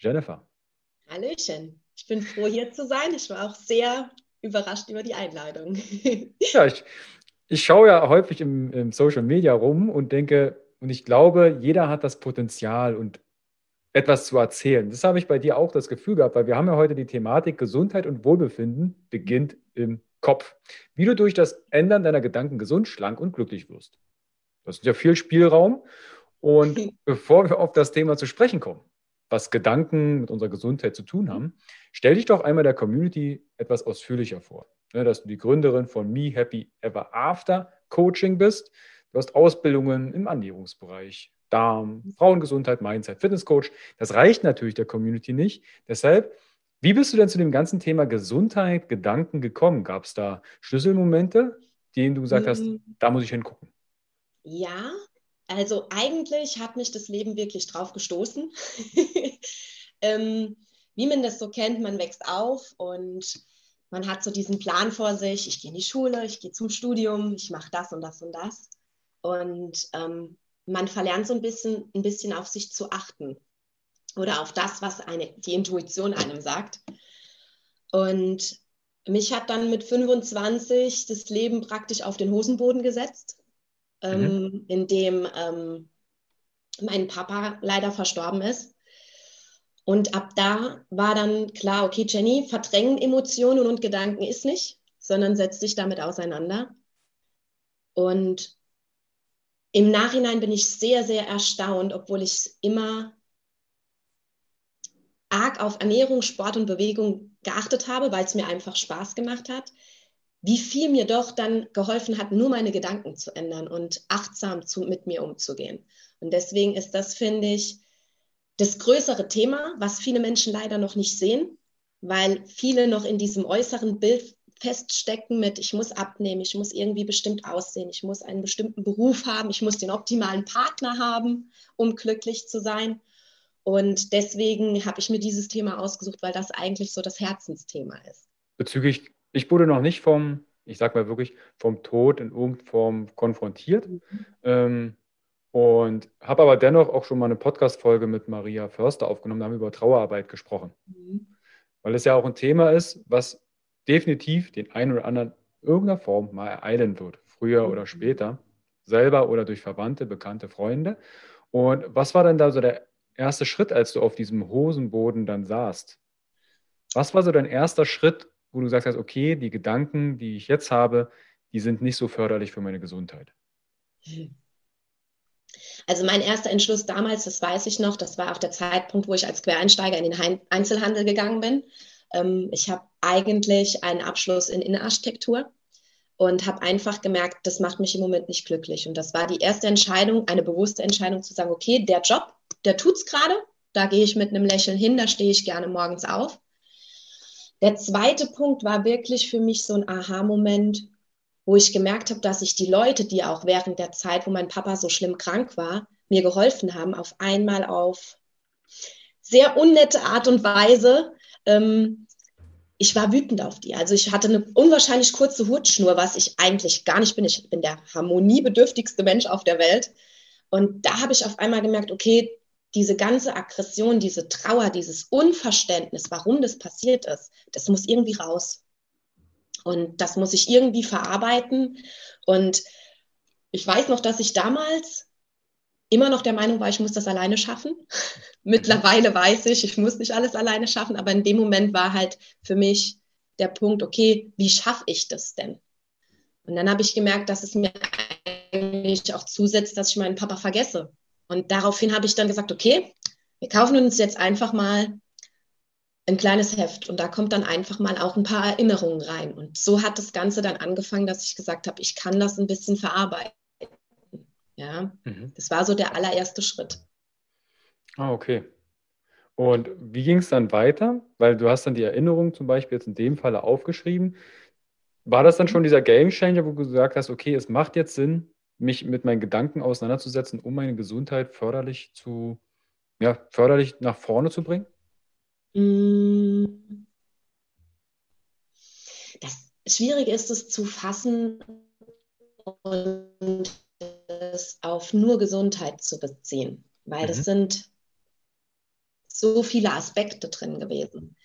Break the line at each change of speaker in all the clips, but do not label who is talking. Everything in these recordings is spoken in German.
Jennifer.
Hallöchen. Ich bin froh, hier zu sein. Ich war auch sehr überrascht über die Einladung.
ja, ich, ich schaue ja häufig im, im Social Media rum und denke, und ich glaube, jeder hat das Potenzial und etwas zu erzählen. Das habe ich bei dir auch das Gefühl gehabt, weil wir haben ja heute die Thematik Gesundheit und Wohlbefinden beginnt im Kopf. Wie du durch das Ändern deiner Gedanken gesund, schlank und glücklich wirst. Das ist ja viel Spielraum. Und bevor wir auf das Thema zu sprechen kommen, was Gedanken mit unserer Gesundheit zu tun haben, stell dich doch einmal der Community etwas ausführlicher vor. Ne, dass du die Gründerin von Me Happy Ever After Coaching bist. Du hast Ausbildungen im Ernährungsbereich, Darm, Frauengesundheit, Mindset, Fitnesscoach. Das reicht natürlich der Community nicht. Deshalb, wie bist du denn zu dem ganzen Thema Gesundheit, Gedanken gekommen? Gab es da Schlüsselmomente, denen du gesagt hast, mm. da muss ich hingucken?
Ja, also eigentlich hat mich das Leben wirklich drauf gestoßen. ähm, wie man das so kennt, man wächst auf und man hat so diesen Plan vor sich, ich gehe in die Schule, ich gehe zum Studium, ich mache das und das und das. Und ähm, man verlernt so ein bisschen, ein bisschen auf sich zu achten oder auf das, was eine, die Intuition einem sagt. Und mich hat dann mit 25 das Leben praktisch auf den Hosenboden gesetzt, ähm, mhm. in dem ähm, mein Papa leider verstorben ist. Und ab da war dann klar, okay, Jenny, verdrängen Emotionen und Gedanken ist nicht, sondern setz dich damit auseinander. Und im Nachhinein bin ich sehr, sehr erstaunt, obwohl ich immer arg auf Ernährung, Sport und Bewegung geachtet habe, weil es mir einfach Spaß gemacht hat, wie viel mir doch dann geholfen hat, nur meine Gedanken zu ändern und achtsam zu, mit mir umzugehen. Und deswegen ist das, finde ich, das größere Thema, was viele Menschen leider noch nicht sehen, weil viele noch in diesem äußeren Bild feststecken mit, ich muss abnehmen, ich muss irgendwie bestimmt aussehen, ich muss einen bestimmten Beruf haben, ich muss den optimalen Partner haben, um glücklich zu sein. Und deswegen habe ich mir dieses Thema ausgesucht, weil das eigentlich so das Herzensthema ist.
Bezüglich, ich wurde noch nicht vom, ich sag mal wirklich, vom Tod in irgendeiner Form konfrontiert. Mhm. Ähm, und habe aber dennoch auch schon mal eine Podcast-Folge mit Maria Förster aufgenommen, da haben wir über Trauerarbeit gesprochen. Mhm. Weil es ja auch ein Thema ist, was definitiv den einen oder anderen in irgendeiner Form mal ereilen wird, früher oder mhm. später, selber oder durch Verwandte, bekannte Freunde. Und was war denn da so der erste Schritt, als du auf diesem Hosenboden dann saßt? Was war so dein erster Schritt, wo du sagst, okay, die Gedanken, die ich jetzt habe, die sind nicht so förderlich für meine Gesundheit?
Also mein erster Entschluss damals, das weiß ich noch, das war auch der Zeitpunkt, wo ich als Quereinsteiger in den Einzelhandel gegangen bin. Ähm, ich habe eigentlich einen Abschluss in Innenarchitektur und habe einfach gemerkt, das macht mich im Moment nicht glücklich. Und das war die erste Entscheidung, eine bewusste Entscheidung zu sagen, okay, der Job, der tut's gerade, da gehe ich mit einem Lächeln hin, da stehe ich gerne morgens auf. Der zweite Punkt war wirklich für mich so ein Aha-Moment, wo ich gemerkt habe, dass ich die Leute, die auch während der Zeit, wo mein Papa so schlimm krank war, mir geholfen haben, auf einmal auf sehr unnette Art und Weise. Ähm, ich war wütend auf die. Also ich hatte eine unwahrscheinlich kurze Hutschnur, was ich eigentlich gar nicht bin. Ich bin der harmoniebedürftigste Mensch auf der Welt. Und da habe ich auf einmal gemerkt, okay, diese ganze Aggression, diese Trauer, dieses Unverständnis, warum das passiert ist, das muss irgendwie raus. Und das muss ich irgendwie verarbeiten. Und ich weiß noch, dass ich damals immer noch der Meinung war, ich muss das alleine schaffen. Mittlerweile weiß ich, ich muss nicht alles alleine schaffen, aber in dem Moment war halt für mich der Punkt, okay, wie schaffe ich das denn? Und dann habe ich gemerkt, dass es mir eigentlich auch zusetzt, dass ich meinen Papa vergesse. Und daraufhin habe ich dann gesagt, okay, wir kaufen uns jetzt einfach mal ein kleines Heft und da kommt dann einfach mal auch ein paar Erinnerungen rein. Und so hat das Ganze dann angefangen, dass ich gesagt habe, ich kann das ein bisschen verarbeiten. Ja, mhm. das war so der allererste Schritt.
Ah, okay. Und wie ging es dann weiter? Weil du hast dann die Erinnerung zum Beispiel jetzt in dem Falle aufgeschrieben. War das dann schon dieser Game Changer, wo du gesagt hast, okay, es macht jetzt Sinn, mich mit meinen Gedanken auseinanderzusetzen, um meine Gesundheit förderlich zu, ja, förderlich nach vorne zu bringen?
Mm. Das Schwierige ist es zu fassen und es auf nur Gesundheit zu beziehen, weil mhm. es sind so viele Aspekte drin gewesen.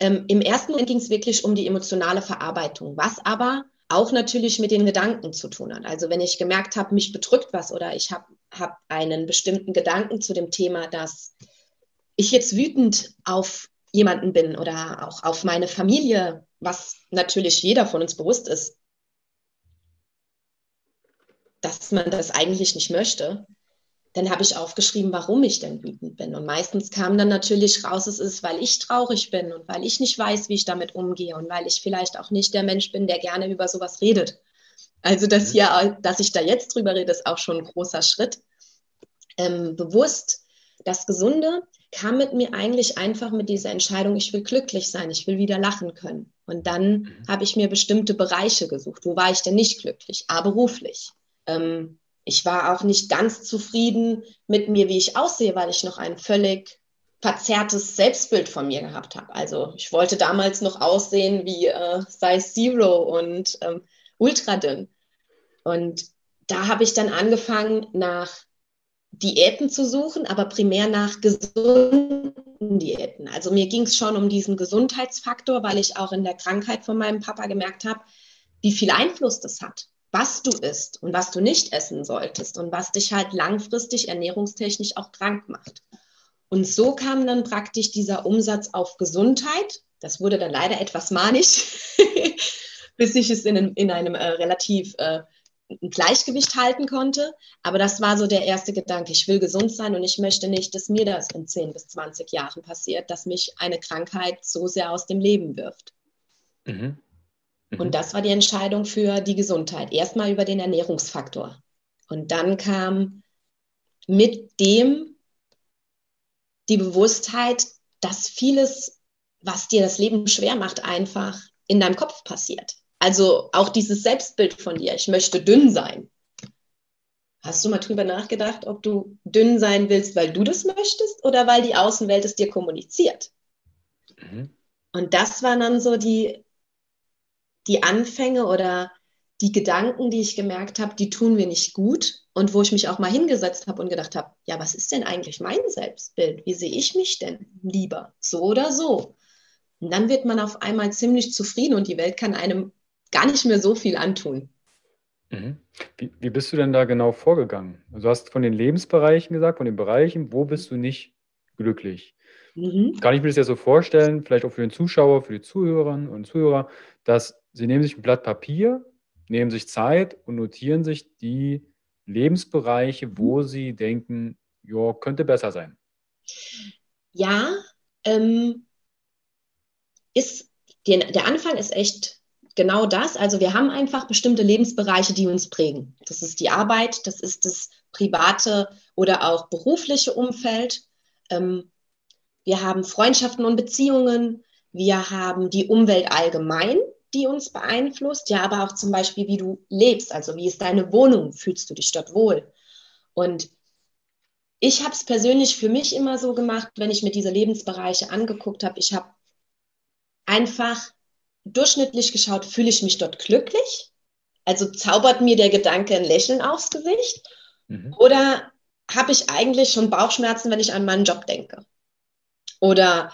Ähm, Im ersten Moment ging es wirklich um die emotionale Verarbeitung, was aber auch natürlich mit den Gedanken zu tun hat. Also wenn ich gemerkt habe, mich bedrückt was oder ich habe hab einen bestimmten Gedanken zu dem Thema, dass ich jetzt wütend auf jemanden bin oder auch auf meine Familie, was natürlich jeder von uns bewusst ist, dass man das eigentlich nicht möchte, dann habe ich aufgeschrieben, warum ich denn wütend bin. Und meistens kam dann natürlich raus, es ist, weil ich traurig bin und weil ich nicht weiß, wie ich damit umgehe und weil ich vielleicht auch nicht der Mensch bin, der gerne über sowas redet. Also das mhm. hier, dass ich da jetzt drüber rede, ist auch schon ein großer Schritt. Ähm, bewusst das Gesunde kam mit mir eigentlich einfach mit dieser Entscheidung, ich will glücklich sein, ich will wieder lachen können. Und dann mhm. habe ich mir bestimmte Bereiche gesucht. Wo war ich denn nicht glücklich? A, beruflich. Ähm, ich war auch nicht ganz zufrieden mit mir, wie ich aussehe, weil ich noch ein völlig verzerrtes Selbstbild von mir gehabt habe. Also ich wollte damals noch aussehen wie äh, Size Zero und ähm, ultra dünn. Und da habe ich dann angefangen, nach Diäten zu suchen, aber primär nach gesunden Diäten. Also mir ging es schon um diesen Gesundheitsfaktor, weil ich auch in der Krankheit von meinem Papa gemerkt habe, wie viel Einfluss das hat was du isst und was du nicht essen solltest und was dich halt langfristig ernährungstechnisch auch krank macht. Und so kam dann praktisch dieser Umsatz auf Gesundheit. Das wurde dann leider etwas manisch, bis ich es in, einem, in einem äh, relativ äh, Gleichgewicht halten konnte. Aber das war so der erste Gedanke. Ich will gesund sein und ich möchte nicht, dass mir das in 10 bis 20 Jahren passiert, dass mich eine Krankheit so sehr aus dem Leben wirft. Mhm. Mhm. Und das war die Entscheidung für die Gesundheit. Erstmal über den Ernährungsfaktor. Und dann kam mit dem die Bewusstheit, dass vieles, was dir das Leben schwer macht, einfach in deinem Kopf passiert. Also auch dieses Selbstbild von dir, ich möchte dünn sein. Hast du mal drüber nachgedacht, ob du dünn sein willst, weil du das möchtest oder weil die Außenwelt es dir kommuniziert? Mhm. Und das war dann so die die Anfänge oder die Gedanken, die ich gemerkt habe, die tun mir nicht gut. Und wo ich mich auch mal hingesetzt habe und gedacht habe, ja, was ist denn eigentlich mein Selbstbild? Wie sehe ich mich denn lieber? So oder so? Und dann wird man auf einmal ziemlich zufrieden und die Welt kann einem gar nicht mehr so viel antun.
Mhm. Wie, wie bist du denn da genau vorgegangen? Also du hast von den Lebensbereichen gesagt, von den Bereichen, wo bist du nicht glücklich? Mhm. Kann ich mir das ja so vorstellen, vielleicht auch für den Zuschauer, für die Zuhörerinnen und Zuhörer, dass Sie nehmen sich ein Blatt Papier, nehmen sich Zeit und notieren sich die Lebensbereiche, wo Sie denken, ja, könnte besser sein.
Ja, ähm, ist, die, der Anfang ist echt genau das. Also wir haben einfach bestimmte Lebensbereiche, die uns prägen. Das ist die Arbeit, das ist das private oder auch berufliche Umfeld. Ähm, wir haben Freundschaften und Beziehungen. Wir haben die Umwelt allgemein die uns beeinflusst, ja, aber auch zum Beispiel, wie du lebst, also wie ist deine Wohnung, fühlst du dich dort wohl? Und ich habe es persönlich für mich immer so gemacht, wenn ich mir diese Lebensbereiche angeguckt habe, ich habe einfach durchschnittlich geschaut, fühle ich mich dort glücklich? Also zaubert mir der Gedanke ein Lächeln aufs Gesicht? Mhm. Oder habe ich eigentlich schon Bauchschmerzen, wenn ich an meinen Job denke? Oder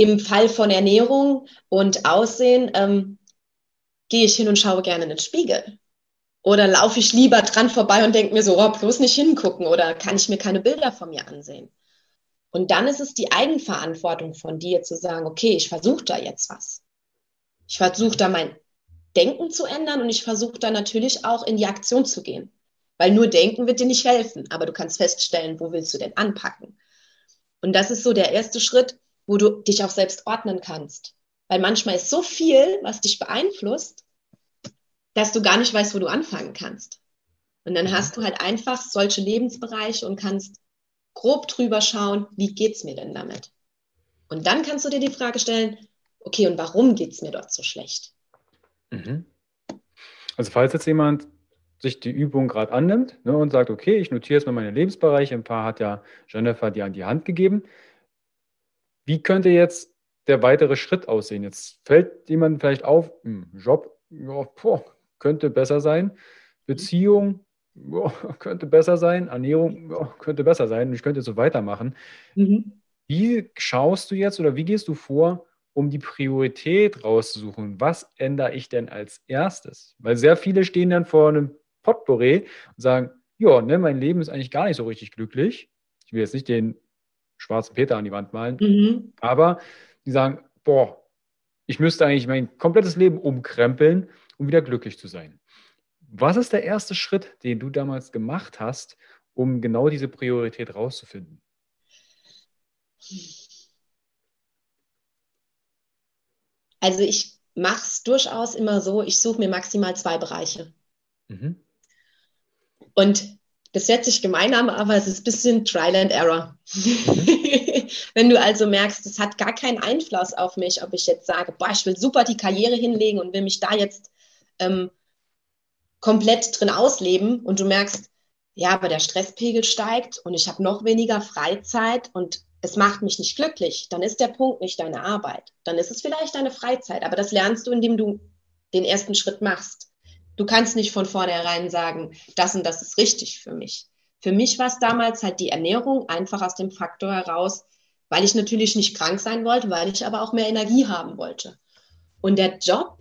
im Fall von Ernährung und Aussehen ähm, gehe ich hin und schaue gerne in den Spiegel. Oder laufe ich lieber dran vorbei und denke mir so, oh, bloß nicht hingucken oder kann ich mir keine Bilder von mir ansehen. Und dann ist es die Eigenverantwortung von dir zu sagen, okay, ich versuche da jetzt was. Ich versuche da mein Denken zu ändern und ich versuche da natürlich auch in die Aktion zu gehen. Weil nur denken wird dir nicht helfen, aber du kannst feststellen, wo willst du denn anpacken. Und das ist so der erste Schritt, wo du dich auch selbst ordnen kannst. Weil manchmal ist so viel, was dich beeinflusst, dass du gar nicht weißt, wo du anfangen kannst. Und dann mhm. hast du halt einfach solche Lebensbereiche und kannst grob drüber schauen, wie geht's mir denn damit? Und dann kannst du dir die Frage stellen, okay, und warum geht's mir dort so schlecht?
Mhm. Also falls jetzt jemand sich die Übung gerade annimmt ne, und sagt, okay, ich notiere jetzt mal meine Lebensbereiche, ein paar hat ja Jennifer dir an die Hand gegeben. Wie könnte jetzt der weitere Schritt aussehen? Jetzt fällt jemand vielleicht auf, hm, Job, ja, boah, könnte besser sein. Beziehung ja, könnte besser sein. Ernährung ja, könnte besser sein. Ich könnte so weitermachen. Mhm. Wie schaust du jetzt oder wie gehst du vor, um die Priorität rauszusuchen? Was ändere ich denn als erstes? Weil sehr viele stehen dann vor einem Potpourri und sagen, ja, ne, mein Leben ist eigentlich gar nicht so richtig glücklich. Ich will jetzt nicht den schwarzen Peter an die Wand malen, mhm. aber die sagen, boah, ich müsste eigentlich mein komplettes Leben umkrempeln um wieder glücklich zu sein. Was ist der erste Schritt, den du damals gemacht hast, um genau diese Priorität rauszufinden?
Also ich mache es durchaus immer so, ich suche mir maximal zwei Bereiche. Mhm. Und das hört sich gemein an, aber es ist ein bisschen Trial and Error. Mhm. Wenn du also merkst, es hat gar keinen Einfluss auf mich, ob ich jetzt sage, boah, ich will super die Karriere hinlegen und will mich da jetzt ähm, komplett drin ausleben und du merkst, ja, aber der Stresspegel steigt und ich habe noch weniger Freizeit und es macht mich nicht glücklich, dann ist der Punkt nicht deine Arbeit. Dann ist es vielleicht deine Freizeit, aber das lernst du, indem du den ersten Schritt machst. Du kannst nicht von vornherein sagen, das und das ist richtig für mich. Für mich war es damals halt die Ernährung einfach aus dem Faktor heraus, weil ich natürlich nicht krank sein wollte, weil ich aber auch mehr Energie haben wollte. Und der Job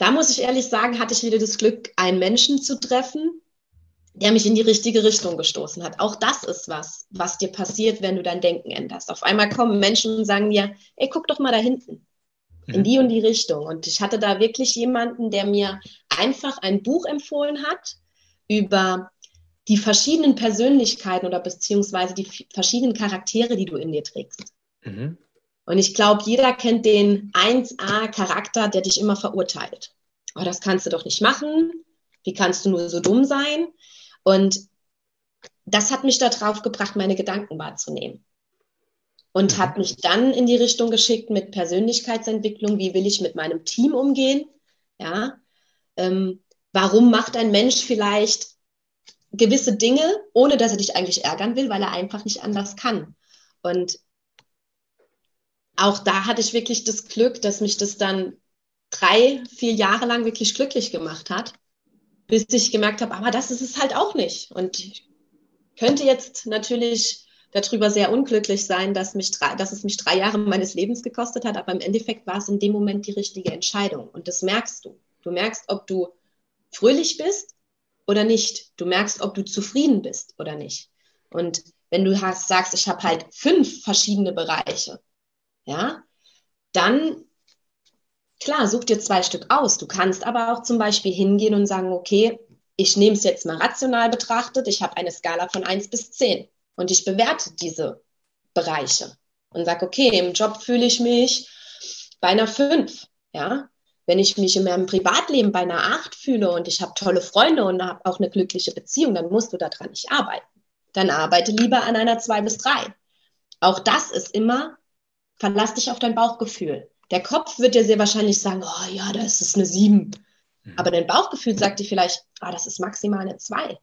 da muss ich ehrlich sagen, hatte ich wieder das Glück, einen Menschen zu treffen, der mich in die richtige Richtung gestoßen hat. Auch das ist was, was dir passiert, wenn du dein Denken änderst. Auf einmal kommen Menschen und sagen mir, ey, guck doch mal da hinten, in mhm. die und die Richtung. Und ich hatte da wirklich jemanden, der mir einfach ein Buch empfohlen hat über die verschiedenen Persönlichkeiten oder beziehungsweise die verschiedenen Charaktere, die du in dir trägst. Mhm. Und ich glaube, jeder kennt den 1a-Charakter, der dich immer verurteilt. Oh, das kannst du doch nicht machen. Wie kannst du nur so dumm sein? Und das hat mich darauf gebracht, meine Gedanken wahrzunehmen. Und mhm. hat mich dann in die Richtung geschickt mit Persönlichkeitsentwicklung. Wie will ich mit meinem Team umgehen? Ja. Ähm, warum macht ein Mensch vielleicht gewisse Dinge, ohne dass er dich eigentlich ärgern will, weil er einfach nicht anders kann? Und auch da hatte ich wirklich das Glück, dass mich das dann drei, vier Jahre lang wirklich glücklich gemacht hat, bis ich gemerkt habe, aber das ist es halt auch nicht. Und ich könnte jetzt natürlich darüber sehr unglücklich sein, dass, mich drei, dass es mich drei Jahre meines Lebens gekostet hat, aber im Endeffekt war es in dem Moment die richtige Entscheidung. Und das merkst du. Du merkst, ob du fröhlich bist oder nicht. Du merkst, ob du zufrieden bist oder nicht. Und wenn du hast, sagst, ich habe halt fünf verschiedene Bereiche, ja, dann klar, such dir zwei Stück aus. Du kannst aber auch zum Beispiel hingehen und sagen, okay, ich nehme es jetzt mal rational betrachtet, ich habe eine Skala von 1 bis 10 und ich bewerte diese Bereiche und sage, okay, im Job fühle ich mich bei einer 5, ja. Wenn ich mich in meinem Privatleben bei einer 8 fühle und ich habe tolle Freunde und habe auch eine glückliche Beziehung, dann musst du daran nicht arbeiten. Dann arbeite lieber an einer 2 bis 3. Auch das ist immer verlass dich auf dein Bauchgefühl. Der Kopf wird dir sehr wahrscheinlich sagen, oh ja, das ist eine 7. Mhm. Aber dein Bauchgefühl sagt dir vielleicht, ah, das ist maximal eine 2.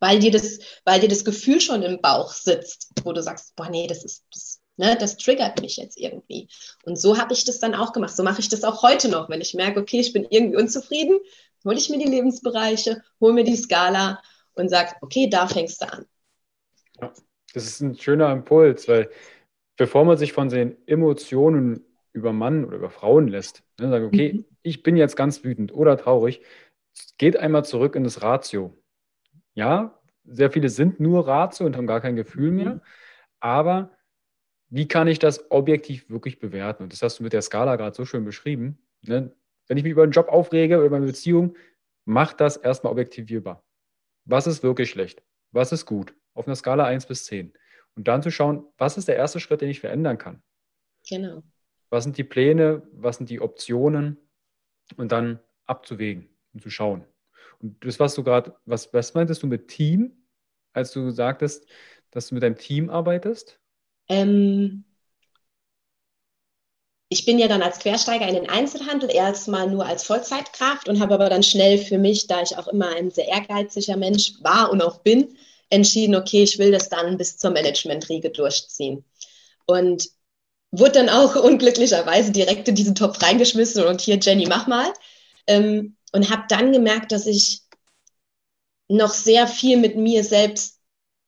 weil dir das, weil dir das Gefühl schon im Bauch sitzt, wo du sagst, boah, nee, das ist, das, ne, das triggert mich jetzt irgendwie. Und so habe ich das dann auch gemacht. So mache ich das auch heute noch, wenn ich merke, okay, ich bin irgendwie unzufrieden, hole ich mir die Lebensbereiche, hole mir die Skala und sage, okay, da fängst du an.
Ja, das ist ein schöner Impuls, weil bevor man sich von den Emotionen über Mann oder über Frauen lässt, ne, sagen, okay, mhm. ich bin jetzt ganz wütend oder traurig, geht einmal zurück in das Ratio. Ja, sehr viele sind nur Ratio und haben gar kein Gefühl mehr, mhm. aber wie kann ich das objektiv wirklich bewerten? Und das hast du mit der Skala gerade so schön beschrieben. Ne? Wenn ich mich über einen Job aufrege oder über eine Beziehung, mach das erstmal objektivierbar. Was ist wirklich schlecht? Was ist gut? Auf einer Skala 1 bis 10. Und dann zu schauen, was ist der erste Schritt, den ich verändern kann?
Genau.
Was sind die Pläne? Was sind die Optionen? Und dann abzuwägen und zu schauen. Und das, was du gerade, was, was meintest du mit Team, als du sagtest, dass du mit deinem Team arbeitest?
Ähm, ich bin ja dann als Quersteiger in den Einzelhandel erstmal nur als Vollzeitkraft und habe aber dann schnell für mich, da ich auch immer ein sehr ehrgeiziger Mensch war und auch bin, entschieden, okay, ich will das dann bis zur Managementriege durchziehen. Und wurde dann auch unglücklicherweise direkt in diesen Topf reingeschmissen und hier, Jenny, mach mal. Ähm, und habe dann gemerkt, dass ich noch sehr viel mit mir selbst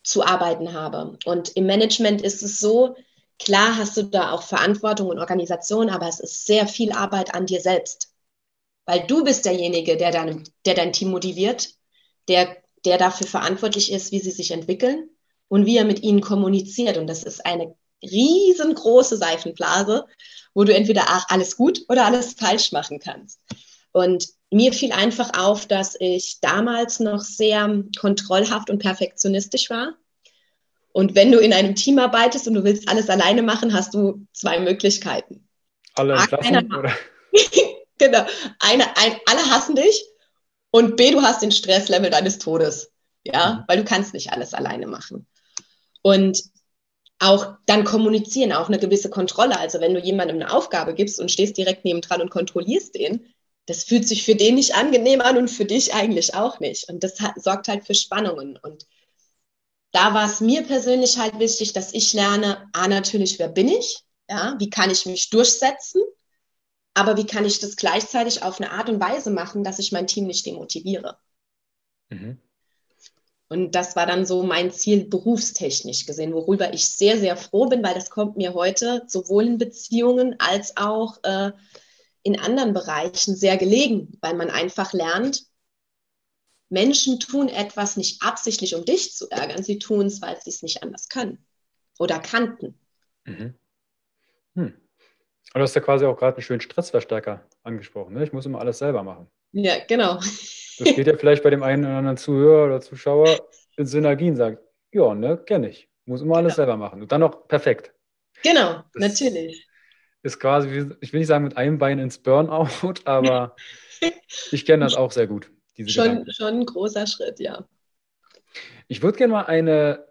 zu arbeiten habe. Und im Management ist es so, klar hast du da auch Verantwortung und Organisation, aber es ist sehr viel Arbeit an dir selbst. Weil du bist derjenige, der dein, der dein Team motiviert, der, der dafür verantwortlich ist, wie sie sich entwickeln und wie er mit ihnen kommuniziert. Und das ist eine riesengroße Seifenblase, wo du entweder alles gut oder alles falsch machen kannst. Und mir fiel einfach auf, dass ich damals noch sehr kontrollhaft und perfektionistisch war. Und wenn du in einem Team arbeitest und du willst alles alleine machen, hast du zwei Möglichkeiten.
Alle entlassen, oder?
genau. Eine, ein, alle hassen dich und B, du hast den Stresslevel deines Todes. Ja, mhm. weil du kannst nicht alles alleine machen. Und auch dann kommunizieren, auch eine gewisse Kontrolle. Also wenn du jemandem eine Aufgabe gibst und stehst direkt nebendran und kontrollierst den, das fühlt sich für den nicht angenehm an und für dich eigentlich auch nicht. Und das hat, sorgt halt für Spannungen. Und da war es mir persönlich halt wichtig, dass ich lerne, ah, natürlich, wer bin ich? Ja, wie kann ich mich durchsetzen? Aber wie kann ich das gleichzeitig auf eine Art und Weise machen, dass ich mein Team nicht demotiviere? Mhm. Und das war dann so mein Ziel berufstechnisch gesehen, worüber ich sehr, sehr froh bin, weil das kommt mir heute sowohl in Beziehungen als auch äh, in anderen Bereichen sehr gelegen, weil man einfach lernt, Menschen tun etwas nicht absichtlich, um dich zu ärgern. Sie tun es, weil sie es nicht anders können oder kannten. Mhm.
Hm. du hast ja quasi auch gerade einen schönen Stressverstärker angesprochen. Ne? Ich muss immer alles selber machen.
Ja, genau.
Das geht ja vielleicht bei dem einen oder anderen Zuhörer oder Zuschauer in Synergien sagt, ja, ne, kenne ich. Muss immer alles genau. selber machen. Und dann noch perfekt.
Genau, das, natürlich
ist quasi, ich will nicht sagen mit einem Bein ins Burnout, aber ich kenne das auch sehr gut.
schon, schon ein großer Schritt, ja.
Ich würde gerne mal eine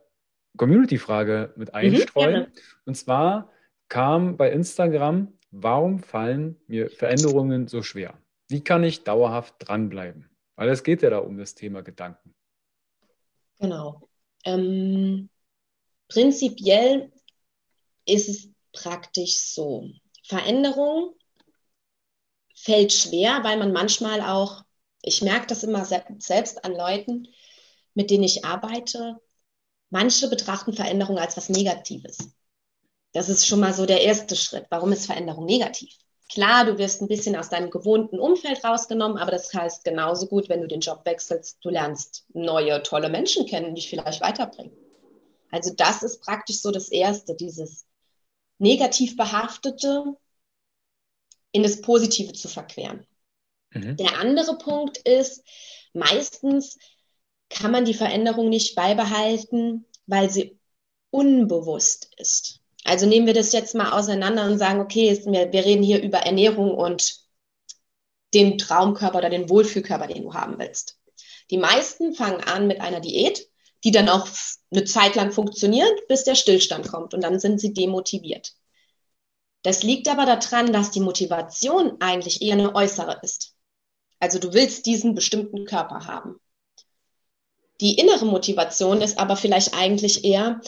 Community-Frage mit mhm, einstreuen. Mhm, und zwar kam bei Instagram, warum fallen mir Veränderungen so schwer? Wie kann ich dauerhaft dranbleiben? Weil es geht ja da um das Thema Gedanken.
Genau. Ähm, prinzipiell ist es praktisch so. Veränderung fällt schwer, weil man manchmal auch, ich merke das immer selbst an Leuten, mit denen ich arbeite, manche betrachten Veränderung als was Negatives. Das ist schon mal so der erste Schritt. Warum ist Veränderung negativ? Klar, du wirst ein bisschen aus deinem gewohnten Umfeld rausgenommen, aber das heißt genauso gut, wenn du den Job wechselst, du lernst neue, tolle Menschen kennen, die dich vielleicht weiterbringen. Also das ist praktisch so das Erste, dieses negativ behaftete in das Positive zu verqueren. Mhm. Der andere Punkt ist, meistens kann man die Veränderung nicht beibehalten, weil sie unbewusst ist. Also nehmen wir das jetzt mal auseinander und sagen, okay, wir reden hier über Ernährung und den Traumkörper oder den Wohlfühlkörper, den du haben willst. Die meisten fangen an mit einer Diät die dann auch eine Zeit lang funktioniert, bis der Stillstand kommt und dann sind sie demotiviert. Das liegt aber daran, dass die Motivation eigentlich eher eine äußere ist. Also du willst diesen bestimmten Körper haben. Die innere Motivation ist aber vielleicht eigentlich eher,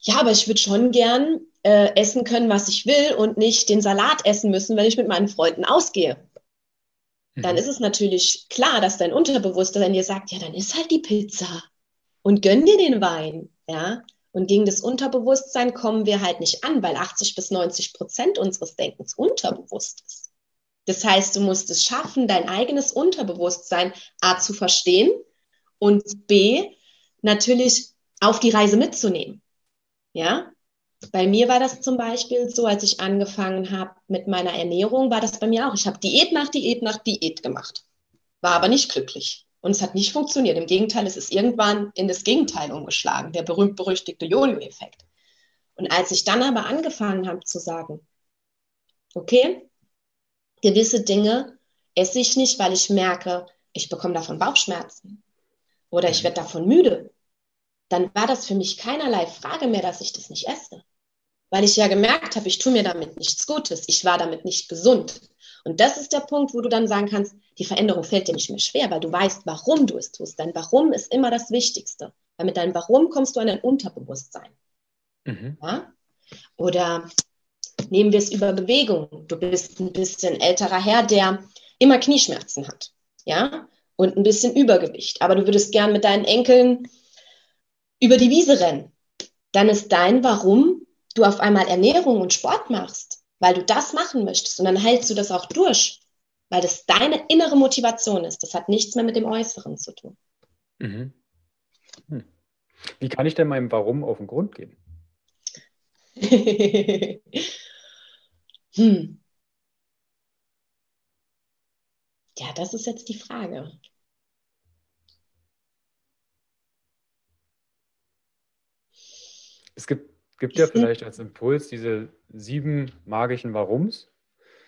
ja, aber ich würde schon gern äh, essen können, was ich will und nicht den Salat essen müssen, wenn ich mit meinen Freunden ausgehe. Dann mhm. ist es natürlich klar, dass dein Unterbewusstsein dir sagt, ja, dann isst halt die Pizza und gönn dir den Wein, ja. Und gegen das Unterbewusstsein kommen wir halt nicht an, weil 80 bis 90 Prozent unseres Denkens unterbewusst ist. Das heißt, du musst es schaffen, dein eigenes Unterbewusstsein A zu verstehen und B natürlich auf die Reise mitzunehmen. Ja, bei mir war das zum Beispiel so, als ich angefangen habe mit meiner Ernährung, war das bei mir auch. Ich habe Diät nach Diät nach Diät gemacht, war aber nicht glücklich. Und es hat nicht funktioniert. Im Gegenteil, es ist irgendwann in das Gegenteil umgeschlagen, der berühmt-berüchtigte Jojo-Effekt. Und als ich dann aber angefangen habe zu sagen, okay, gewisse Dinge esse ich nicht, weil ich merke, ich bekomme davon Bauchschmerzen oder ich werde davon müde dann war das für mich keinerlei Frage mehr, dass ich das nicht esse. Weil ich ja gemerkt habe, ich tue mir damit nichts Gutes, ich war damit nicht gesund. Und das ist der Punkt, wo du dann sagen kannst, die Veränderung fällt dir nicht mehr schwer, weil du weißt, warum du es tust. Dein Warum ist immer das Wichtigste. Weil mit deinem Warum kommst du an dein Unterbewusstsein. Mhm. Ja? Oder nehmen wir es über Bewegung. Du bist ein bisschen älterer Herr, der immer Knieschmerzen hat. Ja? Und ein bisschen Übergewicht. Aber du würdest gern mit deinen Enkeln über die Wiese rennen, dann ist dein Warum du auf einmal Ernährung und Sport machst, weil du das machen möchtest und dann hältst du das auch durch, weil das deine innere Motivation ist. Das hat nichts mehr mit dem Äußeren zu tun. Mhm.
Hm. Wie kann ich denn meinem Warum auf den Grund gehen?
hm. Ja, das ist jetzt die Frage.
Es gibt, gibt ja vielleicht als Impuls diese sieben magischen Warums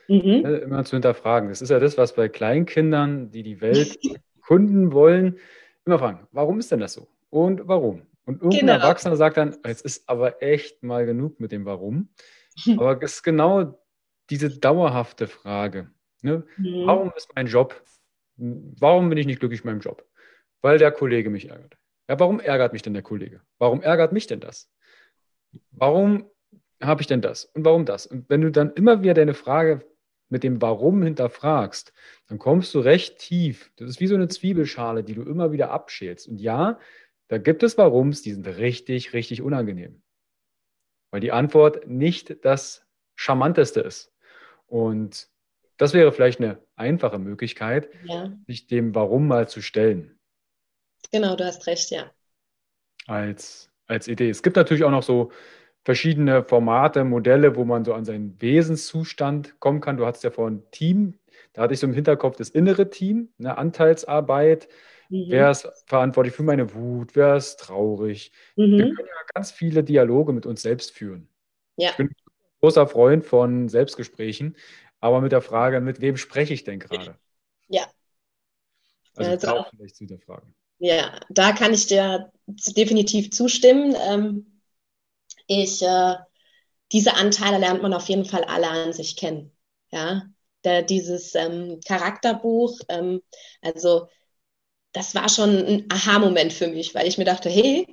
mhm. ne, immer zu hinterfragen. Das ist ja das, was bei Kleinkindern, die die Welt kunden wollen, immer fragen, warum ist denn das so? Und warum? Und irgendein genau. Erwachsener sagt dann, es ist aber echt mal genug mit dem Warum. Aber es ist genau diese dauerhafte Frage. Ne? Mhm. Warum ist mein Job, warum bin ich nicht glücklich mit meinem Job? Weil der Kollege mich ärgert. Ja, warum ärgert mich denn der Kollege? Warum ärgert mich denn das? warum habe ich denn das und warum das? Und wenn du dann immer wieder deine Frage mit dem Warum hinterfragst, dann kommst du recht tief. Das ist wie so eine Zwiebelschale, die du immer wieder abschälst. Und ja, da gibt es Warums, die sind richtig, richtig unangenehm. Weil die Antwort nicht das Charmanteste ist. Und das wäre vielleicht eine einfache Möglichkeit, ja. sich dem Warum mal zu stellen.
Genau, du hast recht, ja.
Als als Idee. Es gibt natürlich auch noch so verschiedene Formate, Modelle, wo man so an seinen Wesenszustand kommen kann. Du hattest ja vorhin Team, da hatte ich so im Hinterkopf das innere Team, eine Anteilsarbeit. Mhm. Wer ist verantwortlich für meine Wut? Wer ist traurig? Mhm. Wir können ja ganz viele Dialoge mit uns selbst führen. Ja. Ich bin ein großer Freund von Selbstgesprächen, aber mit der Frage, mit wem spreche ich denn gerade?
Ja.
Also, also auch vielleicht zu hinterfragen.
Ja, da kann ich dir definitiv zustimmen. Ähm, ich, äh, diese Anteile lernt man auf jeden Fall alle an sich kennen. Ja, der, dieses ähm, Charakterbuch, ähm, also das war schon ein Aha-Moment für mich, weil ich mir dachte, hey,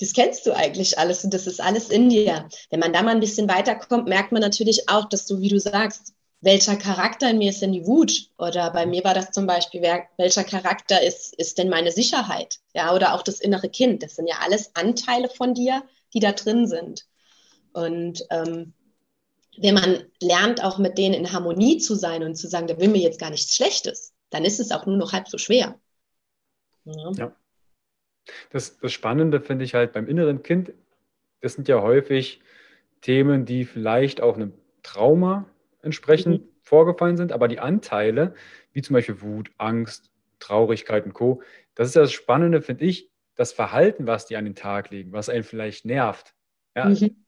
das kennst du eigentlich alles und das ist alles in dir. Wenn man da mal ein bisschen weiterkommt, merkt man natürlich auch, dass du, wie du sagst, welcher Charakter in mir ist denn die Wut? Oder bei mir war das zum Beispiel, wer, welcher Charakter ist, ist denn meine Sicherheit? Ja, oder auch das innere Kind. Das sind ja alles Anteile von dir, die da drin sind. Und ähm, wenn man lernt, auch mit denen in Harmonie zu sein und zu sagen, da will mir jetzt gar nichts Schlechtes, dann ist es auch nur noch halb so schwer.
Ja. ja. Das, das Spannende finde ich halt beim inneren Kind, das sind ja häufig Themen, die vielleicht auch einem Trauma entsprechend mhm. vorgefallen sind, aber die Anteile, wie zum Beispiel Wut, Angst, Traurigkeit und Co., das ist das Spannende, finde ich, das Verhalten, was die an den Tag legen, was einen vielleicht nervt. Ja, mhm.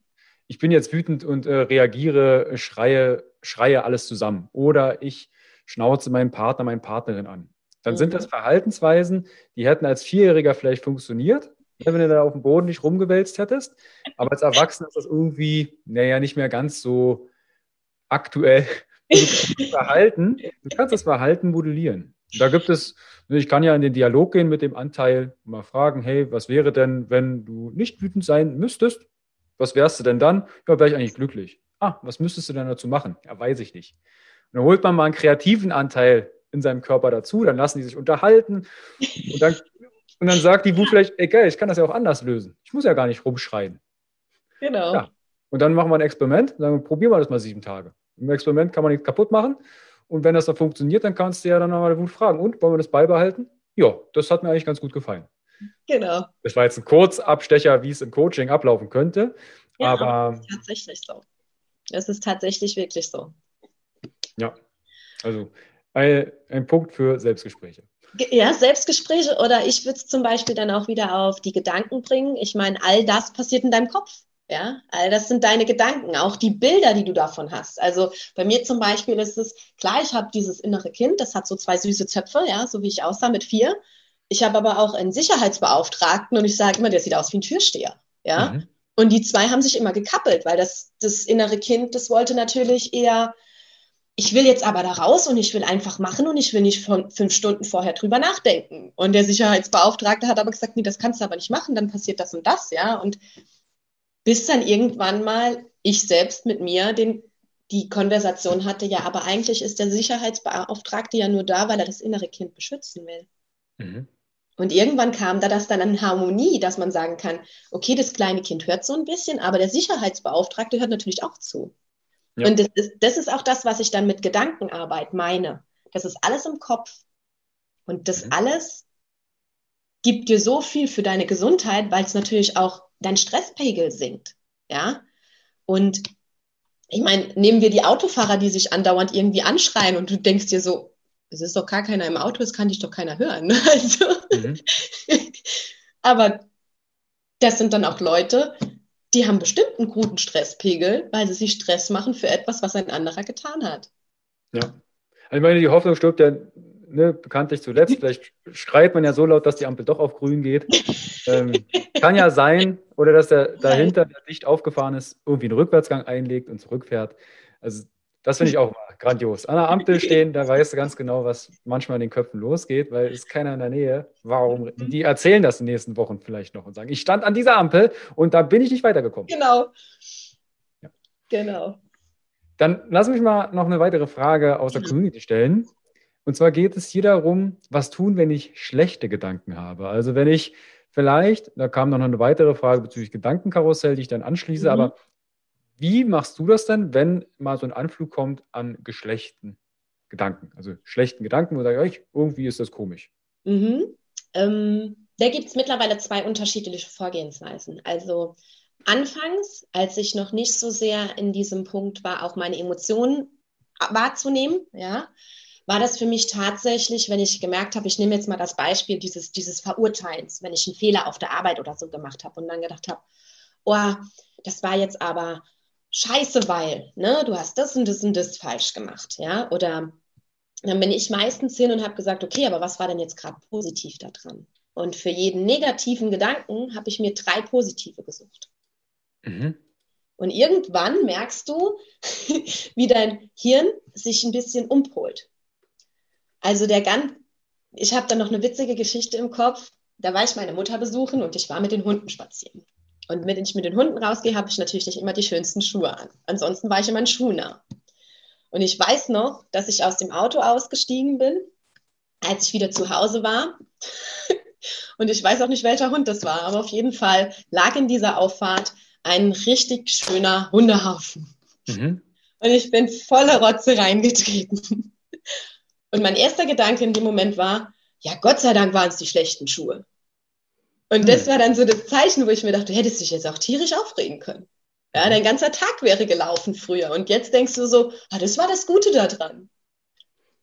Ich bin jetzt wütend und äh, reagiere, schreie, schreie alles zusammen. Oder ich schnauze meinen Partner, meine Partnerin an. Dann mhm. sind das Verhaltensweisen, die hätten als Vierjähriger vielleicht funktioniert, wenn du da auf dem Boden nicht rumgewälzt hättest. Aber als Erwachsener ist das irgendwie, naja, nicht mehr ganz so aktuell. Du kannst das Verhalten, du kannst das Verhalten modellieren. Da gibt es, ich kann ja in den Dialog gehen mit dem Anteil, mal fragen, hey, was wäre denn, wenn du nicht wütend sein müsstest? Was wärst du denn dann? Ja, wäre ich eigentlich glücklich. Ah, was müsstest du denn dazu machen? Ja, weiß ich nicht. Und dann holt man mal einen kreativen Anteil in seinem Körper dazu, dann lassen die sich unterhalten und dann, und dann sagt die Wut vielleicht, ey geil, ich kann das ja auch anders lösen. Ich muss ja gar nicht rumschreien.
Genau. Ja.
Und dann machen wir ein Experiment, sagen probieren wir das mal sieben Tage. Im Experiment kann man nichts kaputt machen. Und wenn das dann funktioniert, dann kannst du ja dann mal Wut fragen. Und wollen wir das beibehalten? Ja, das hat mir eigentlich ganz gut gefallen.
Genau.
Das war jetzt ein Kurzabstecher, wie es im Coaching ablaufen könnte. Ja, aber,
aber ist tatsächlich so. Es ist tatsächlich wirklich so.
Ja, also ein, ein Punkt für Selbstgespräche.
Ja, Selbstgespräche oder ich würde es zum Beispiel dann auch wieder auf die Gedanken bringen. Ich meine, all das passiert in deinem Kopf. Ja, all das sind deine Gedanken, auch die Bilder, die du davon hast. Also bei mir zum Beispiel ist es, klar, ich habe dieses innere Kind, das hat so zwei süße Zöpfe, ja, so wie ich aussah mit vier. Ich habe aber auch einen Sicherheitsbeauftragten und ich sage immer, der sieht aus wie ein Türsteher. Ja. Mhm. Und die zwei haben sich immer gekappelt, weil das, das innere Kind, das wollte natürlich eher, ich will jetzt aber da raus und ich will einfach machen und ich will nicht von fünf Stunden vorher drüber nachdenken. Und der Sicherheitsbeauftragte hat aber gesagt, nee, das kannst du aber nicht machen, dann passiert das und das, ja. Und bis dann irgendwann mal ich selbst mit mir den, die Konversation hatte, ja, aber eigentlich ist der Sicherheitsbeauftragte ja nur da, weil er das innere Kind beschützen will. Mhm. Und irgendwann kam da das dann in Harmonie, dass man sagen kann, okay, das kleine Kind hört so ein bisschen, aber der Sicherheitsbeauftragte hört natürlich auch zu. Ja. Und das ist, das ist auch das, was ich dann mit Gedankenarbeit meine. Das ist alles im Kopf. Und das mhm. alles gibt dir so viel für deine Gesundheit, weil es natürlich auch dein Stresspegel sinkt. Ja. Und ich meine, nehmen wir die Autofahrer, die sich andauernd irgendwie anschreien und du denkst dir so, es ist doch gar keiner im Auto, es kann dich doch keiner hören. Also, mhm. aber das sind dann auch Leute, die haben bestimmt einen guten Stresspegel, weil sie sich Stress machen für etwas, was ein anderer getan hat.
Ja. Also ich meine, die Hoffnung stirbt ja ne, bekanntlich zuletzt. Vielleicht schreit man ja so laut, dass die Ampel doch auf grün geht. ähm, kann ja sein. Oder dass der dahinter, der dicht aufgefahren ist, irgendwie einen Rückwärtsgang einlegt und zurückfährt. Also das finde ich auch mal grandios. An der Ampel stehen, da weißt du ganz genau, was manchmal in den Köpfen losgeht, weil ist keiner in der Nähe. Warum? Mhm. Die erzählen das in den nächsten Wochen vielleicht noch und sagen, ich stand an dieser Ampel und da bin ich nicht weitergekommen.
Genau. Ja. Genau.
Dann lass mich mal noch eine weitere Frage aus der Community stellen. Und zwar geht es hier darum, was tun, wenn ich schlechte Gedanken habe. Also wenn ich vielleicht, da kam noch eine weitere Frage bezüglich Gedankenkarussell, die ich dann anschließe, mhm. aber wie machst du das denn, wenn mal so ein Anflug kommt an geschlechten Gedanken? Also schlechten Gedanken, wo sage ich, irgendwie ist das komisch.
Mhm. Ähm, da gibt es mittlerweile zwei unterschiedliche Vorgehensweisen. Also anfangs, als ich noch nicht so sehr in diesem Punkt war, auch meine Emotionen wahrzunehmen, ja, war das für mich tatsächlich, wenn ich gemerkt habe, ich nehme jetzt mal das Beispiel dieses, dieses Verurteilens, wenn ich einen Fehler auf der Arbeit oder so gemacht habe und dann gedacht habe, oh, das war jetzt aber scheiße, weil, ne, du hast das und das und das falsch gemacht, ja, oder dann bin ich meistens hin und habe gesagt, okay, aber was war denn jetzt gerade positiv daran? Und für jeden negativen Gedanken habe ich mir drei positive gesucht. Mhm. Und irgendwann merkst du, wie dein Hirn sich ein bisschen umpolt. Also der ganz, ich habe dann noch eine witzige Geschichte im Kopf. Da war ich meine Mutter besuchen und ich war mit den Hunden spazieren. Und wenn ich mit den Hunden rausgehe, habe ich natürlich nicht immer die schönsten Schuhe an. Ansonsten war ich immer ein Schuhnah. Und ich weiß noch, dass ich aus dem Auto ausgestiegen bin, als ich wieder zu Hause war. Und ich weiß auch nicht, welcher Hund das war, aber auf jeden Fall lag in dieser Auffahrt ein richtig schöner Hundehaufen. Mhm. Und ich bin volle Rotze reingetreten. Und mein erster Gedanke in dem Moment war, ja, Gott sei Dank waren es die schlechten Schuhe. Und das hm. war dann so das Zeichen, wo ich mir dachte, du hättest dich jetzt auch tierisch aufregen können. Ja, dein ganzer Tag wäre gelaufen früher. Und jetzt denkst du so, ah, das war das Gute daran.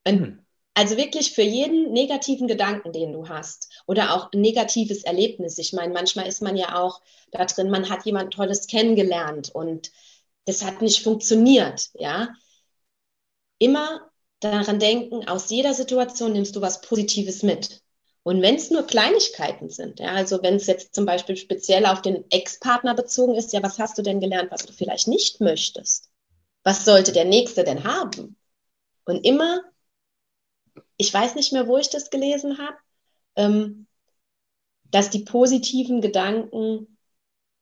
Hm. Also wirklich für jeden negativen Gedanken, den du hast oder auch ein negatives Erlebnis. Ich meine, manchmal ist man ja auch da drin, man hat jemand Tolles kennengelernt und das hat nicht funktioniert. Ja, immer daran denken, aus jeder Situation nimmst du was Positives mit. Und wenn es nur Kleinigkeiten sind, ja, also wenn es jetzt zum Beispiel speziell auf den Ex-Partner bezogen ist, ja, was hast du denn gelernt, was du vielleicht nicht möchtest? Was sollte der Nächste denn haben? Und immer ich weiß nicht mehr, wo ich das gelesen habe, ähm, dass die positiven Gedanken,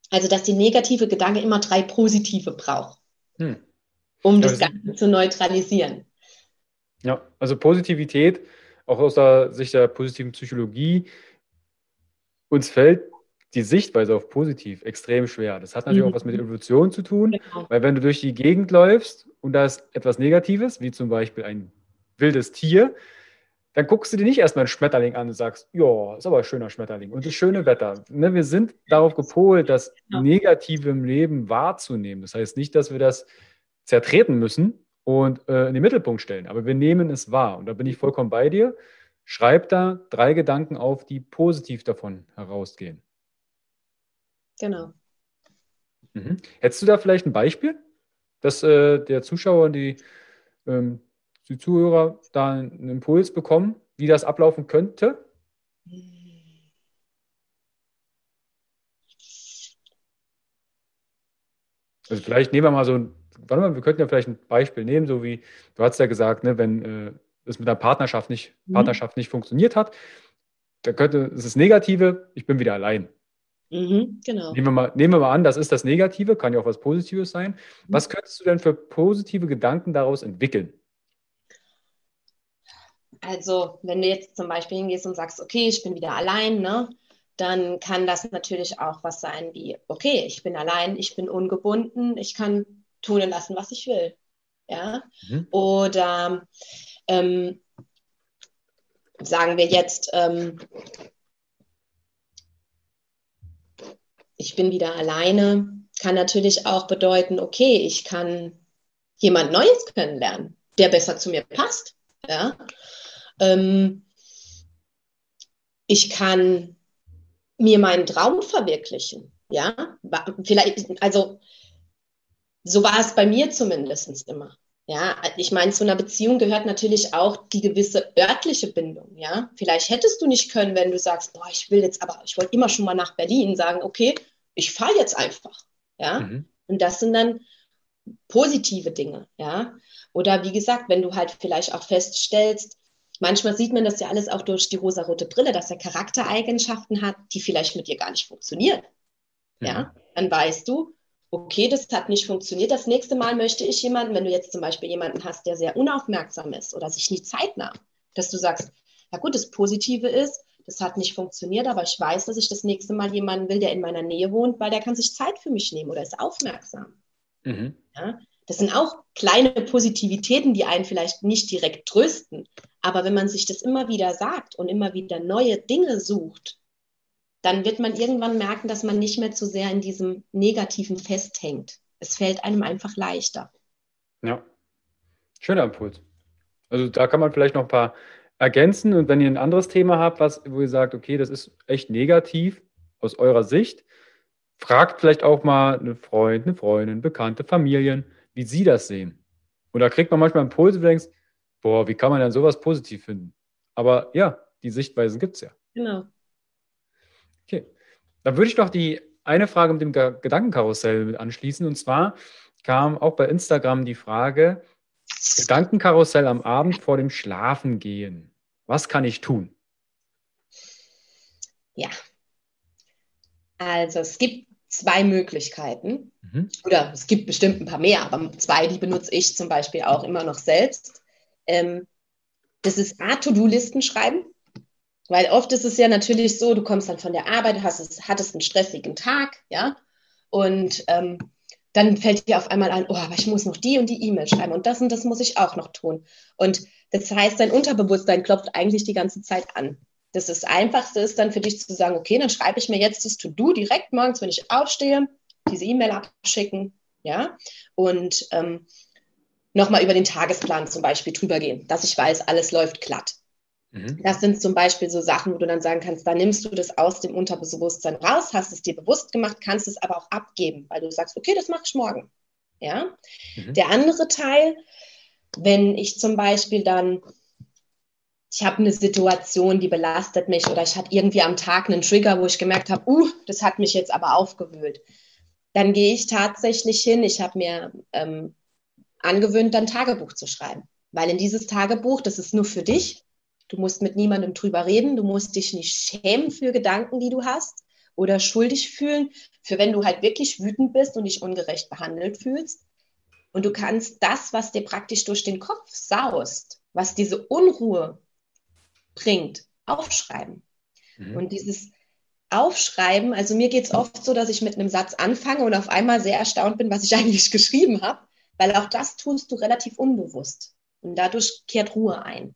also dass die negative Gedanke immer drei positive braucht, hm. um das, das Ganze zu neutralisieren.
Ja, also Positivität, auch aus der Sicht der positiven Psychologie, uns fällt die Sichtweise auf positiv extrem schwer. Das hat natürlich mhm. auch was mit Evolution zu tun, genau. weil wenn du durch die Gegend läufst und da ist etwas Negatives, wie zum Beispiel ein wildes Tier, dann guckst du dir nicht erstmal einen Schmetterling an und sagst, ja, ist aber ein schöner Schmetterling und das schöne Wetter. Ne, wir sind darauf gepolt, das Negative im Leben wahrzunehmen. Das heißt nicht, dass wir das zertreten müssen und äh, in den Mittelpunkt stellen, aber wir nehmen es wahr. Und da bin ich vollkommen bei dir. Schreib da drei Gedanken auf, die positiv davon herausgehen.
Genau.
Mhm. Hättest du da vielleicht ein Beispiel, dass äh, der Zuschauer und die ähm, die Zuhörer da einen Impuls bekommen, wie das ablaufen könnte? Also vielleicht nehmen wir mal so ein, warte mal, wir könnten ja vielleicht ein Beispiel nehmen, so wie, du hast ja gesagt, ne, wenn äh, es mit der Partnerschaft nicht, mhm. Partnerschaft nicht funktioniert hat, da könnte, es ist Negative, ich bin wieder allein. Mhm, genau. Nehmen wir, mal, nehmen wir mal an, das ist das Negative, kann ja auch was Positives sein. Mhm. Was könntest du denn für positive Gedanken daraus entwickeln?
Also, wenn du jetzt zum Beispiel hingehst und sagst, okay, ich bin wieder allein, ne, dann kann das natürlich auch was sein wie, okay, ich bin allein, ich bin ungebunden, ich kann tun und lassen, was ich will. Ja. Mhm. Oder ähm, sagen wir jetzt, ähm, ich bin wieder alleine, kann natürlich auch bedeuten, okay, ich kann jemand Neues kennenlernen, der besser zu mir passt. Ja. Ähm, ich kann mir meinen Traum verwirklichen. Ja, vielleicht, also so war es bei mir zumindest immer. Ja, ich meine, zu einer Beziehung gehört natürlich auch die gewisse örtliche Bindung. Ja, vielleicht hättest du nicht können, wenn du sagst, boah, ich will jetzt aber, ich wollte immer schon mal nach Berlin sagen, okay, ich fahre jetzt einfach. Ja, mhm. und das sind dann positive Dinge. Ja, oder wie gesagt, wenn du halt vielleicht auch feststellst, manchmal sieht man das ja alles auch durch die rosarote Brille, dass er Charaktereigenschaften hat, die vielleicht mit dir gar nicht funktionieren. Ja, ja dann weißt du, okay, das hat nicht funktioniert. Das nächste Mal möchte ich jemanden, wenn du jetzt zum Beispiel jemanden hast, der sehr unaufmerksam ist oder sich nie Zeit nahm, dass du sagst, ja gut, das Positive ist, das hat nicht funktioniert, aber ich weiß, dass ich das nächste Mal jemanden will, der in meiner Nähe wohnt, weil der kann sich Zeit für mich nehmen oder ist aufmerksam. Mhm. Ja? Das sind auch kleine Positivitäten, die einen vielleicht nicht direkt trösten. Aber wenn man sich das immer wieder sagt und immer wieder neue Dinge sucht, dann wird man irgendwann merken, dass man nicht mehr zu sehr in diesem Negativen festhängt. Es fällt einem einfach leichter.
Ja, schöner Impuls. Also da kann man vielleicht noch ein paar ergänzen. Und wenn ihr ein anderes Thema habt, was, wo ihr sagt, okay, das ist echt negativ aus eurer Sicht, fragt vielleicht auch mal einen Freund, eine Freundin, Bekannte, Familien wie sie das sehen. Und da kriegt man manchmal Impulse, wo du denkst, boah, wie kann man denn sowas positiv finden? Aber ja, die Sichtweisen gibt es ja.
Genau.
Dann würde ich noch die eine Frage mit dem Gedankenkarussell anschließen. Und zwar kam auch bei Instagram die Frage, Gedankenkarussell am Abend vor dem Schlafengehen. Was kann ich tun?
Ja. Also es gibt zwei Möglichkeiten. Mhm. Oder es gibt bestimmt ein paar mehr, aber zwei, die benutze ich zum Beispiel auch immer noch selbst. Ähm, das ist A, To-Do-Listen schreiben. Weil oft ist es ja natürlich so, du kommst dann von der Arbeit, hast hattest einen stressigen Tag, ja, und ähm, dann fällt dir auf einmal an, oh, aber ich muss noch die und die E-Mail schreiben und das und das muss ich auch noch tun. Und das heißt, dein Unterbewusstsein klopft eigentlich die ganze Zeit an. Das ist Einfachste ist dann für dich zu sagen, okay, dann schreibe ich mir jetzt das To-Do direkt morgens, wenn ich aufstehe, diese E-Mail abschicken, ja, und ähm, nochmal über den Tagesplan zum Beispiel drüber gehen, dass ich weiß, alles läuft glatt. Mhm. Das sind zum Beispiel so Sachen, wo du dann sagen kannst, da nimmst du das aus dem Unterbewusstsein raus, hast es dir bewusst gemacht, kannst es aber auch abgeben, weil du sagst, okay, das mache ich morgen. Ja. Mhm. Der andere Teil, wenn ich zum Beispiel dann ich habe eine Situation, die belastet mich oder ich hatte irgendwie am Tag einen Trigger, wo ich gemerkt habe, uh, das hat mich jetzt aber aufgewühlt. Dann gehe ich tatsächlich hin, ich habe mir ähm, angewöhnt, dann Tagebuch zu schreiben. Weil in dieses Tagebuch, das ist nur für dich, Du musst mit niemandem drüber reden. Du musst dich nicht schämen für Gedanken, die du hast oder schuldig fühlen, für wenn du halt wirklich wütend bist und dich ungerecht behandelt fühlst. Und du kannst das, was dir praktisch durch den Kopf saust, was diese Unruhe bringt, aufschreiben. Mhm. Und dieses Aufschreiben, also mir geht es oft so, dass ich mit einem Satz anfange und auf einmal sehr erstaunt bin, was ich eigentlich geschrieben habe, weil auch das tust du relativ unbewusst. Und dadurch kehrt Ruhe ein.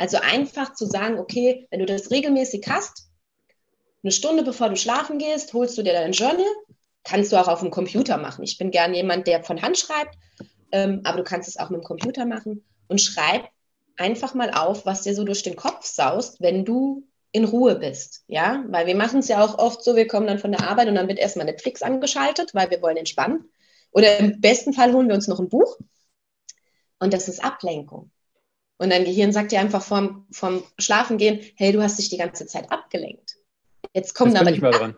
Also einfach zu sagen, okay, wenn du das regelmäßig hast, eine Stunde bevor du schlafen gehst, holst du dir dein Journal, kannst du auch auf dem Computer machen. Ich bin gern jemand, der von Hand schreibt, ähm, aber du kannst es auch mit dem Computer machen und schreib einfach mal auf, was dir so durch den Kopf saust, wenn du in Ruhe bist, ja, weil wir machen es ja auch oft so, wir kommen dann von der Arbeit und dann wird erstmal Netflix angeschaltet, weil wir wollen entspannen. Oder im besten Fall holen wir uns noch ein Buch und das ist Ablenkung. Und dein Gehirn sagt dir einfach vorm, vorm Schlafengehen, hey, du hast dich die ganze Zeit abgelenkt. Jetzt kommen aber die Sachen,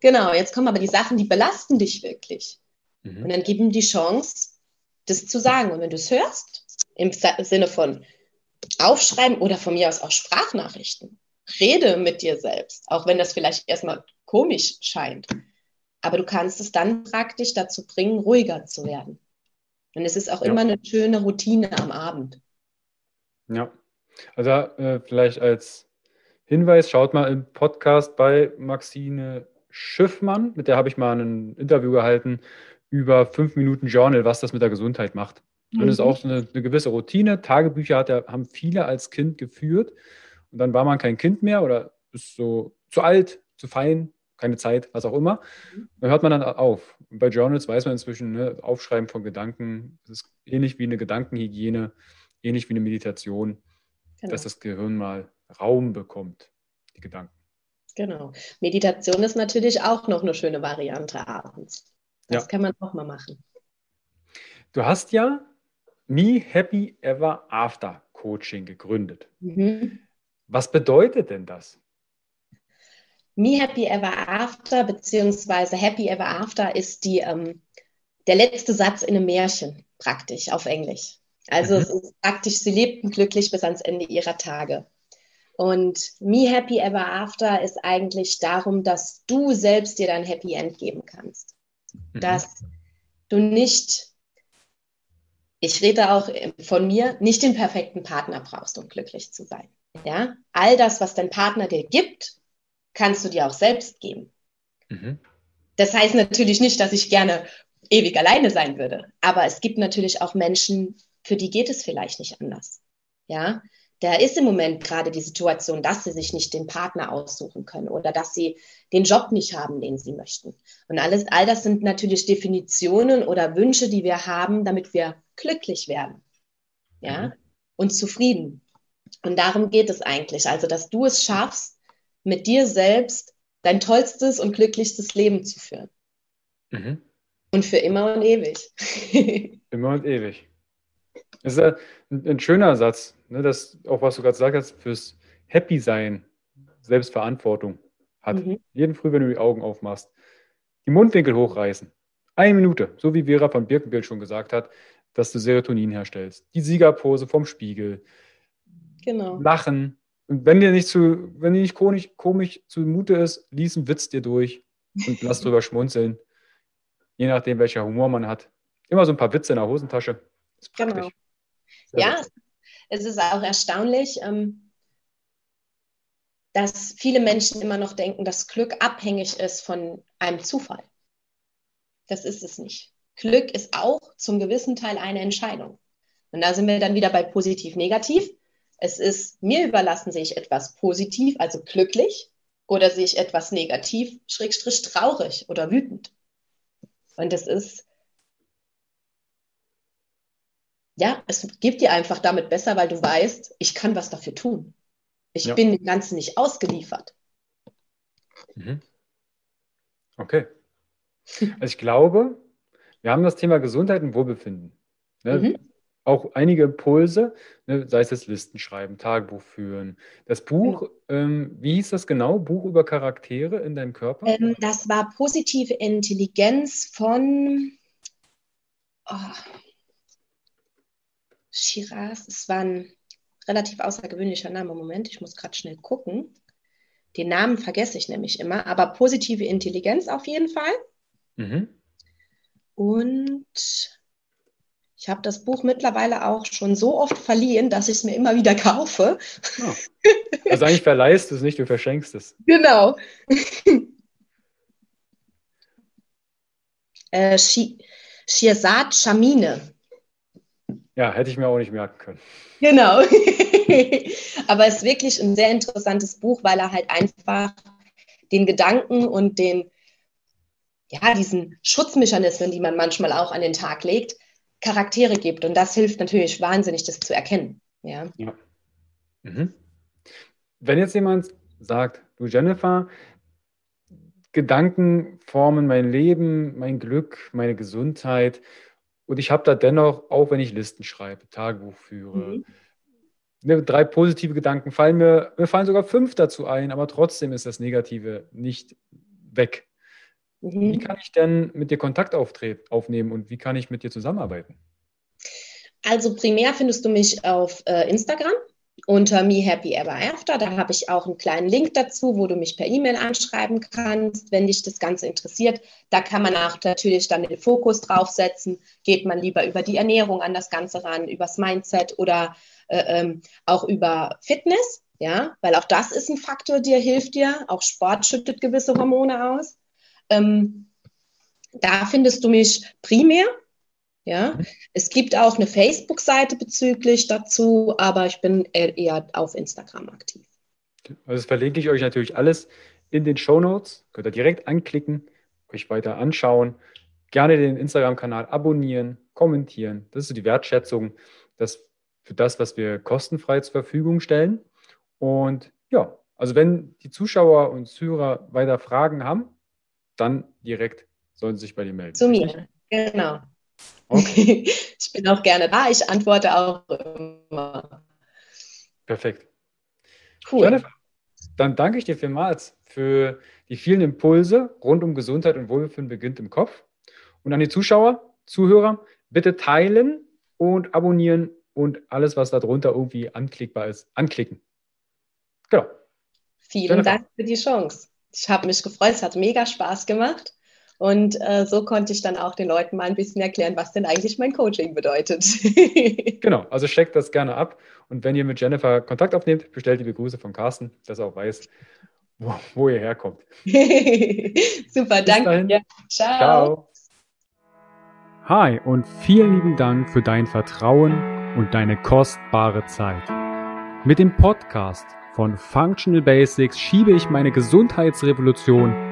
genau, jetzt kommen aber die Sachen, die belasten dich wirklich. Mhm. Und dann geben die Chance, das zu sagen. Und wenn du es hörst, im Sinne von aufschreiben oder von mir aus auch Sprachnachrichten, rede mit dir selbst, auch wenn das vielleicht erstmal komisch scheint. Aber du kannst es dann praktisch dazu bringen, ruhiger zu werden. Und es ist auch ja. immer eine schöne Routine am Abend.
Ja, also äh, vielleicht als Hinweis, schaut mal im Podcast bei Maxine Schiffmann, mit der habe ich mal ein Interview gehalten über fünf Minuten Journal, was das mit der Gesundheit macht. Mhm. Und es ist auch so eine, eine, gewisse Routine. Tagebücher hat, haben viele als Kind geführt. Und dann war man kein Kind mehr oder ist so zu alt, zu fein, keine Zeit, was auch immer. Mhm. Dann hört man dann auf. Und bei Journals weiß man inzwischen, ne, Aufschreiben von Gedanken, das ist ähnlich wie eine Gedankenhygiene, ähnlich wie eine Meditation, genau. dass das Gehirn mal Raum bekommt, die Gedanken.
Genau. Meditation ist natürlich auch noch eine schöne Variante abends. Das ja. kann man auch mal machen.
Du hast ja Me Happy Ever After Coaching gegründet. Mhm. Was bedeutet denn das?
Me Happy Ever After beziehungsweise Happy Ever After ist die, ähm, der letzte Satz in einem Märchen praktisch auf Englisch. Also mhm. es ist praktisch, sie lebten glücklich bis ans Ende ihrer Tage. Und Me Happy Ever After ist eigentlich darum, dass du selbst dir dein Happy End geben kannst. Mhm. Dass du nicht, ich rede auch von mir, nicht den perfekten Partner brauchst, um glücklich zu sein. Ja, all das, was dein Partner dir gibt, kannst du dir auch selbst geben. Mhm. Das heißt natürlich nicht, dass ich gerne ewig alleine sein würde, aber es gibt natürlich auch Menschen, für die geht es vielleicht nicht anders. Ja, da ist im Moment gerade die Situation, dass sie sich nicht den Partner aussuchen können oder dass sie den Job nicht haben, den sie möchten. Und alles, all das sind natürlich Definitionen oder Wünsche, die wir haben, damit wir glücklich werden. Ja, mhm. und zufrieden. Und darum geht es eigentlich. Also, dass du es schaffst, mit dir selbst dein tollstes und glücklichstes Leben zu führen. Mhm. Und für immer und ewig.
immer und ewig. Das ist ein, ein schöner Satz, ne, das auch was du gerade gesagt hast, fürs Happy sein, Selbstverantwortung hat. Mhm. Jeden Früh, wenn du die Augen aufmachst, die Mundwinkel hochreißen. Eine Minute, so wie Vera von Birkenbild schon gesagt hat, dass du Serotonin herstellst. Die Siegerpose vom Spiegel. Genau. Lachen. Und wenn dir nicht zu, wenn dir nicht komisch, komisch zumute ist, lies einen Witz dir durch und lass drüber schmunzeln. Je nachdem, welcher Humor man hat. Immer so ein paar Witze in der Hosentasche.
ist praktisch. Genau. Ja, witzig. es ist auch erstaunlich, ähm, dass viele Menschen immer noch denken, dass Glück abhängig ist von einem Zufall. Das ist es nicht. Glück ist auch zum gewissen Teil eine Entscheidung. Und da sind wir dann wieder bei positiv-negativ. Es ist mir überlassen, sehe ich etwas positiv, also glücklich, oder sehe ich etwas negativ, schrägstrich traurig oder wütend. Und das ist ja, es gibt dir einfach damit besser, weil du weißt, ich kann was dafür tun. Ich ja. bin dem Ganzen nicht ausgeliefert.
Mhm. Okay. Also ich glaube, wir haben das Thema Gesundheit und Wohlbefinden. Ne? Mhm. Auch einige Impulse, ne? sei es das Listen schreiben, Tagebuch führen. Das Buch, mhm. ähm, wie hieß das genau? Buch über Charaktere in deinem Körper?
Ähm, das war positive Intelligenz von, oh, Shiraz, es war ein relativ außergewöhnlicher Name. Moment, ich muss gerade schnell gucken. Den Namen vergesse ich nämlich immer, aber positive Intelligenz auf jeden Fall. Mhm. Und ich habe das Buch mittlerweile auch schon so oft verliehen, dass ich es mir immer wieder kaufe.
Oh. Also eigentlich verleihst du es nicht, du verschenkst es.
Genau. äh, Shirzad Shamine.
Ja, hätte ich mir auch nicht merken können.
Genau. Aber es ist wirklich ein sehr interessantes Buch, weil er halt einfach den Gedanken und den, ja, diesen Schutzmechanismen, die man manchmal auch an den Tag legt, Charaktere gibt. Und das hilft natürlich wahnsinnig, das zu erkennen. Ja. ja.
Mhm. Wenn jetzt jemand sagt, du Jennifer, Gedanken formen mein Leben, mein Glück, meine Gesundheit. Und ich habe da dennoch, auch wenn ich Listen schreibe, Tagebuch führe, mhm. ne, drei positive Gedanken fallen mir, mir fallen sogar fünf dazu ein, aber trotzdem ist das Negative nicht weg. Mhm. Wie kann ich denn mit dir Kontakt aufnehmen und wie kann ich mit dir zusammenarbeiten?
Also primär findest du mich auf äh, Instagram unter Me Happy Ever After. Da habe ich auch einen kleinen Link dazu, wo du mich per E-Mail anschreiben kannst, wenn dich das Ganze interessiert. Da kann man auch natürlich dann den Fokus draufsetzen. Geht man lieber über die Ernährung an das Ganze ran, übers Mindset oder äh, ähm, auch über Fitness. Ja, weil auch das ist ein Faktor, der hilft dir. Auch Sport schüttet gewisse Hormone aus. Ähm, da findest du mich primär. Ja, mhm. es gibt auch eine Facebook-Seite bezüglich dazu, aber ich bin eher auf Instagram aktiv.
Also das verlinke ich euch natürlich alles in den Show Notes. Könnt ihr direkt anklicken, euch weiter anschauen. Gerne den Instagram-Kanal abonnieren, kommentieren. Das ist so die Wertschätzung das für das, was wir kostenfrei zur Verfügung stellen. Und ja, also wenn die Zuschauer und Zuhörer weiter Fragen haben, dann direkt sollen sie sich bei dir melden.
Zu mir, genau. Okay. ich bin auch gerne da, ich antworte auch immer.
Perfekt. Cool. Jennifer, dann danke ich dir vielmals für die vielen Impulse rund um Gesundheit und Wohlbefinden beginnt im Kopf. Und an die Zuschauer, Zuhörer, bitte teilen und abonnieren und alles, was darunter irgendwie anklickbar ist, anklicken.
Genau. Vielen Jennifer. Dank für die Chance. Ich habe mich gefreut, es hat mega Spaß gemacht. Und äh, so konnte ich dann auch den Leuten mal ein bisschen erklären, was denn eigentlich mein Coaching bedeutet.
genau, also checkt das gerne ab. Und wenn ihr mit Jennifer Kontakt aufnehmt, bestellt die Begrüße von Carsten, dass er auch weiß, wo, wo ihr herkommt.
Super, danke. Dir.
Ciao. Ciao. Hi und vielen lieben Dank für dein Vertrauen und deine kostbare Zeit. Mit dem Podcast von Functional Basics schiebe ich meine Gesundheitsrevolution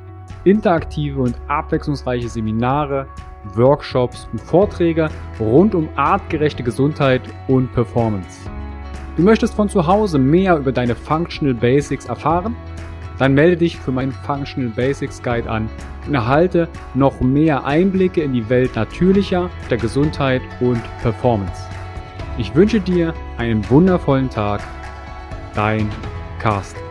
interaktive und abwechslungsreiche Seminare, Workshops und Vorträge rund um artgerechte Gesundheit und Performance. Du möchtest von zu Hause mehr über deine Functional Basics erfahren? Dann melde dich für meinen Functional Basics Guide an und erhalte noch mehr Einblicke in die Welt natürlicher, der Gesundheit und Performance. Ich wünsche dir einen wundervollen Tag. Dein Carsten.